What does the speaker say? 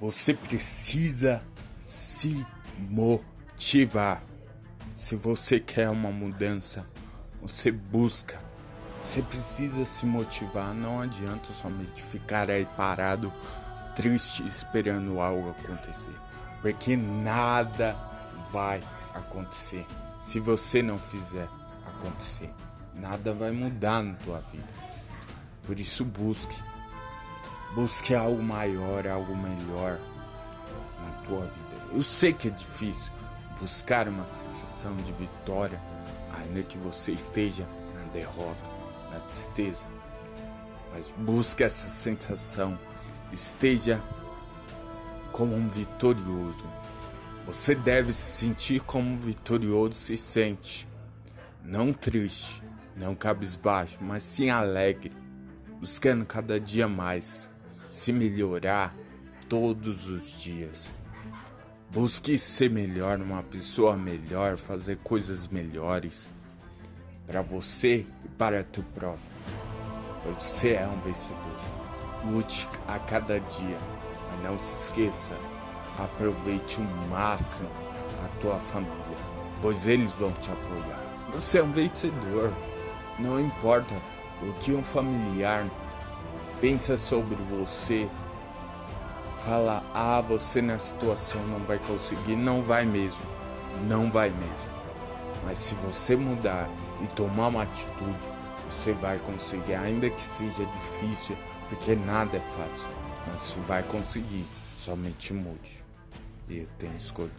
Você precisa se motivar. Se você quer uma mudança, você busca. Você precisa se motivar. Não adianta somente ficar aí parado, triste, esperando algo acontecer. Porque nada vai acontecer se você não fizer acontecer. Nada vai mudar na tua vida. Por isso busque. Busque algo maior, algo melhor na tua vida. Eu sei que é difícil buscar uma sensação de vitória, ainda que você esteja na derrota, na tristeza. Mas busque essa sensação, esteja como um vitorioso. Você deve se sentir como um vitorioso se sente, não triste, não cabisbaixo, mas sim alegre, buscando cada dia mais se melhorar todos os dias. Busque ser melhor, uma pessoa melhor, fazer coisas melhores para você e para teu próximo. Você é um vencedor. Lute a cada dia, mas não se esqueça. Aproveite o máximo a tua família, pois eles vão te apoiar. Você é um vencedor. Não importa o que um familiar pensa sobre você, fala: "Ah, você na situação não vai conseguir", não vai mesmo. Não vai mesmo. Mas se você mudar e tomar uma atitude, você vai conseguir, ainda que seja difícil, porque nada é fácil, mas você vai conseguir. Somente mude. E eu tenho escolha.